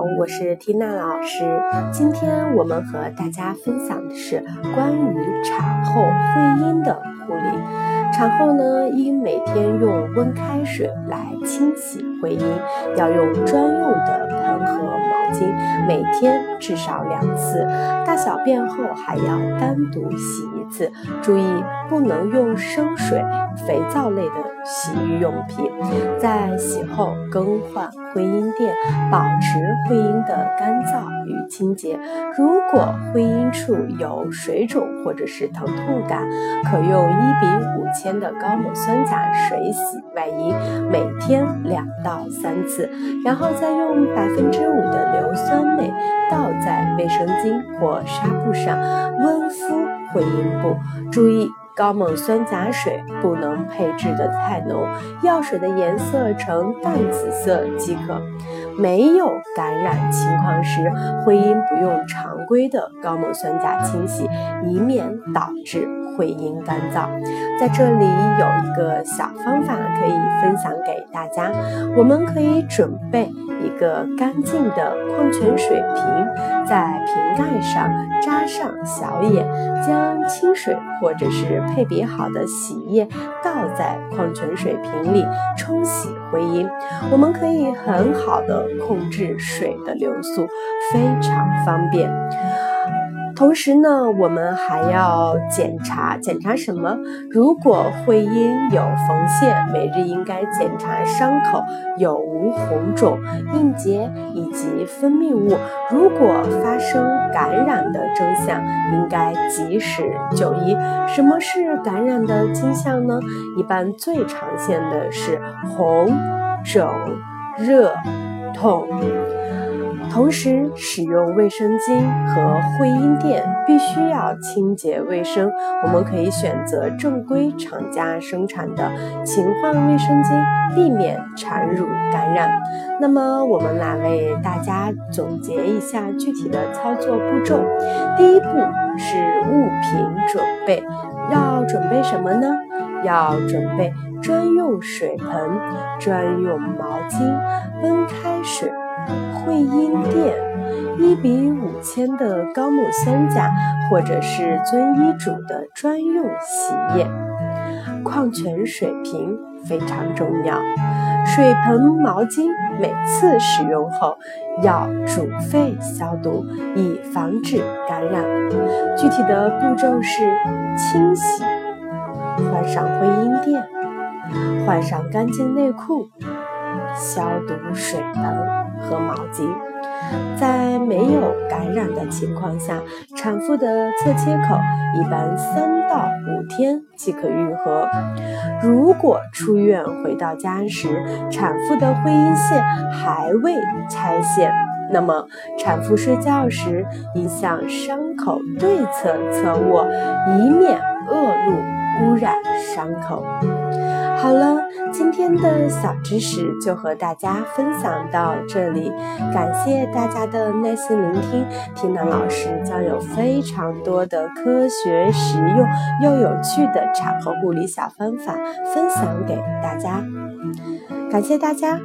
我是缇娜老师。今天我们和大家分享的是关于产后会阴的护理。产后呢，应每天用温开水来清洗会阴，要用专用的盆和毛巾，每天至少两次。大小便后还要单独洗一次，注意不能用生水、肥皂类的洗浴用品。在洗后更换会阴垫，保持会阴的干燥与清洁。如果会阴处有水肿或者是疼痛感，可用一比五千的高锰酸钾水洗外阴，每天两到三次，然后再用百分之五的硫酸镁倒在卫生巾或纱布上温敷会阴部。注意。高锰酸钾水不能配置的太浓，药水的颜色呈淡紫色即可。没有感染情况时，会阴不用常规的高锰酸钾清洗，以免导致会阴干燥。在这里有一个小方法可以分享给大家，我们可以准备个干净的矿泉水瓶，在瓶盖上扎上小眼，将清水或者是配比好的洗液倒在矿泉水瓶里冲洗回阴，我们可以很好的控制水的流速，非常方便。同时呢，我们还要检查检查什么？如果会阴有缝线，每日应该检查伤口有无红肿、硬结以及分泌物。如果发生感染的征象，应该及时就医。什么是感染的迹象呢？一般最常见的是红、肿、热、痛。同时，使用卫生巾和会阴垫必须要清洁卫生。我们可以选择正规厂家生产的勤换卫生巾，避免产褥感染。那么，我们来为大家总结一下具体的操作步骤。第一步是物品准备，要准备什么呢？要准备专用水盆、专用毛巾、温开水。会阴垫，一比五千的高锰酸钾，或者是遵医嘱的专用洗液。矿泉水瓶非常重要，水盆、毛巾每次使用后要煮沸消毒，以防止感染。具体的步骤是：清洗，换上会阴垫，换上干净内裤。消毒水盆和毛巾，在没有感染的情况下，产妇的侧切口一般三到五天即可愈合。如果出院回到家时，产妇的会阴线还未拆线，那么产妇睡觉时应向伤口对侧侧卧，以免恶露污染伤口。好了，今天的小知识就和大家分享到这里，感谢大家的耐心聆听。缇娜老师将有非常多的科学、实用又有趣的产后护理小方法分享给大家，感谢大家。